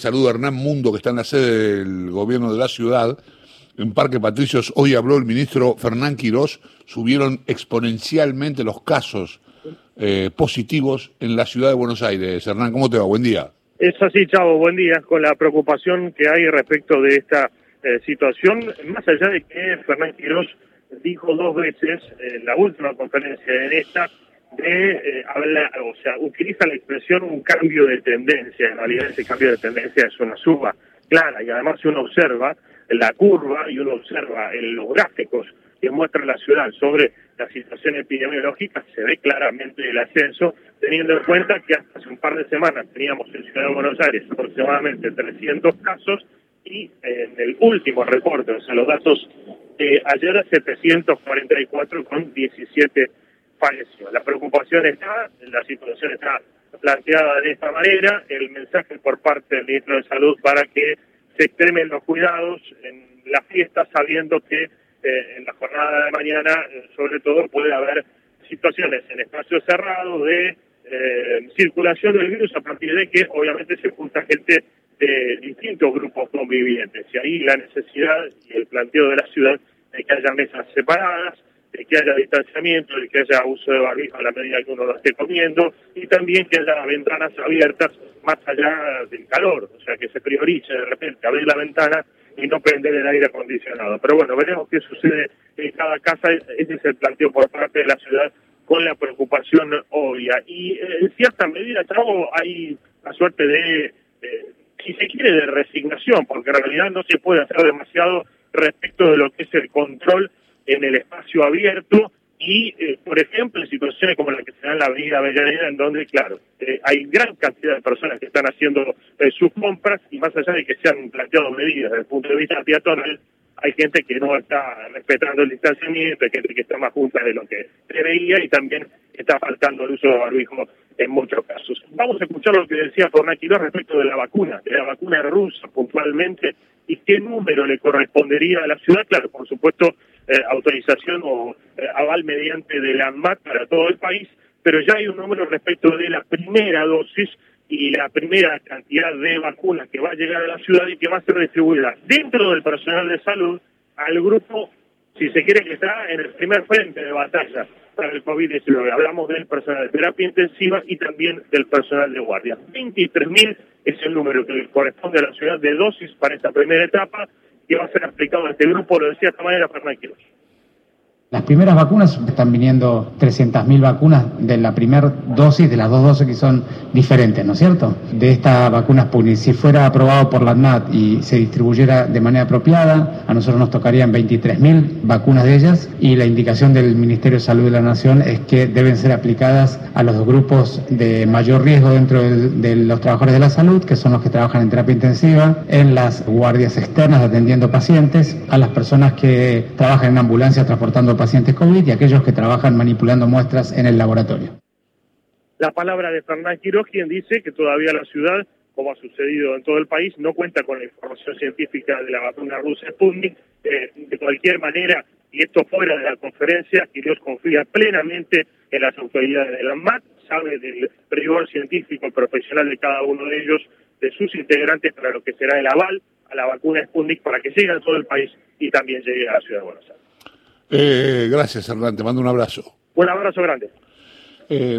Saludo a Hernán Mundo, que está en la sede del gobierno de la ciudad. En Parque Patricios hoy habló el ministro Fernán Quirós. Subieron exponencialmente los casos eh, positivos en la ciudad de Buenos Aires. Hernán, ¿cómo te va? Buen día. Es así, Chavo, buen día. Con la preocupación que hay respecto de esta eh, situación, más allá de que Fernán Quirós dijo dos veces en la última conferencia en esta de eh, hablar, o sea, utiliza la expresión un cambio de tendencia. En realidad ese cambio de tendencia es una suba clara y además si uno observa la curva y uno observa en los gráficos que muestra la ciudad sobre la situación epidemiológica, se ve claramente el ascenso, teniendo en cuenta que hasta hace un par de semanas teníamos en Ciudad de Buenos Aires aproximadamente 300 casos y en el último reporte, o sea, los datos de ayer 744 con 17 falleció. La preocupación está, la situación está planteada de esta manera, el mensaje por parte del ministro de Salud para que se extremen los cuidados en la fiesta sabiendo que eh, en la jornada de mañana, eh, sobre todo, puede haber situaciones en espacios cerrados de eh, circulación del virus a partir de que obviamente se junta gente de distintos grupos convivientes. Y ahí la necesidad y el planteo de la ciudad de que haya mesas separadas, de que haya distanciamiento, de que haya uso de barbijo a la medida que uno lo esté comiendo y también que haya ventanas abiertas más allá del calor, o sea, que se priorice de repente abrir la ventana y no prender el aire acondicionado. Pero bueno, veremos qué sucede en cada casa, ese es el planteo por parte de la ciudad con la preocupación obvia. Y eh, en cierta medida, Chavo, hay la suerte de, si se quiere, de resignación, porque en realidad no se puede hacer demasiado respecto de lo que es el control en el espacio abierto y, eh, por ejemplo, en situaciones como la que se da en la Avenida Avellaneda, en donde, claro, eh, hay gran cantidad de personas que están haciendo eh, sus compras y más allá de que se han planteado medidas desde el punto de vista peatonal, hay gente que no está respetando el distanciamiento, hay gente que está más junta de lo que debería y también está faltando el uso de barbijo en muchos casos. Vamos a escuchar lo que decía Fornaquiló respecto de la vacuna, de la vacuna rusa puntualmente y qué número le correspondería a la ciudad. Claro, por supuesto, autorización o eh, aval mediante de la ANMAT para todo el país, pero ya hay un número respecto de la primera dosis y la primera cantidad de vacunas que va a llegar a la ciudad y que va a ser distribuida dentro del personal de salud al grupo, si se quiere, que está en el primer frente de batalla para el COVID-19. Hablamos del personal de terapia intensiva y también del personal de guardia. 23.000 es el número que corresponde a la ciudad de dosis para esta primera etapa que va a ser aplicado a este grupo, lo decía de esta manera Fernández Quirós. Las primeras vacunas están viniendo 300.000 vacunas de la primera dosis, de las dos dosis que son diferentes, ¿no es cierto? De esta vacuna Sputnik, si fuera aprobado por la ANMAT y se distribuyera de manera apropiada, a nosotros nos tocarían 23.000 vacunas de ellas y la indicación del Ministerio de Salud de la Nación es que deben ser aplicadas a los grupos de mayor riesgo dentro de, los trabajadores de la salud, que son los que trabajan en terapia intensiva, en las guardias externas atendiendo pacientes, a las personas que trabajan en ambulancia transportando pacientes COVID y aquellos que trabajan manipulando muestras en el laboratorio. La palabra de Fernán Quiroz, quien dice que todavía la ciudad, como ha sucedido en todo el país, no cuenta con la información científica de la vacuna rusa Sputnik. Eh, de cualquier manera, y esto fuera de la conferencia, Quiroz confía plenamente en las autoridades de la MAT, sabe del rigor científico profesional de cada uno de ellos, de sus integrantes para lo que será el aval a la vacuna Sputnik para que llegue a todo el país y también llegue a la ciudad de Buenos Aires. Eh, gracias, Hernán. Te mando un abrazo. Un abrazo grande. Eh,